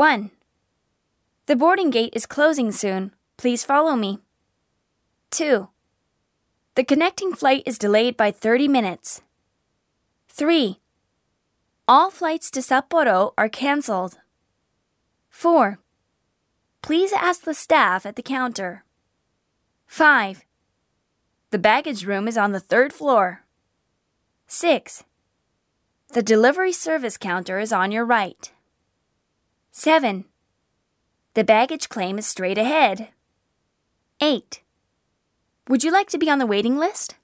1. The boarding gate is closing soon. Please follow me. 2. The connecting flight is delayed by 30 minutes. 3. All flights to Sapporo are cancelled. 4. Please ask the staff at the counter. 5. The baggage room is on the third floor. 6. The delivery service counter is on your right. 7. The baggage claim is straight ahead. 8. Would you like to be on the waiting list?